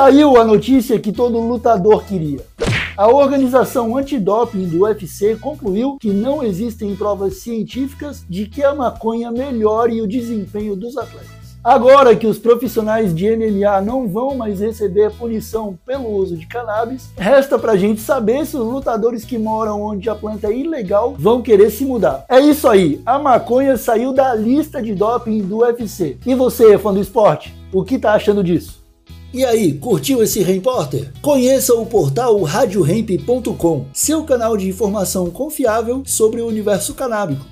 saiu a notícia que todo lutador queria. A organização antidoping do UFC concluiu que não existem provas científicas de que a maconha melhore o desempenho dos atletas. Agora que os profissionais de MMA não vão mais receber punição pelo uso de cannabis, resta pra gente saber se os lutadores que moram onde a planta é ilegal vão querer se mudar. É isso aí, a maconha saiu da lista de doping do UFC. E você, fã do esporte, o que tá achando disso? E aí, curtiu esse repórter? Conheça o portal radioremp.com, seu canal de informação confiável sobre o universo canábico.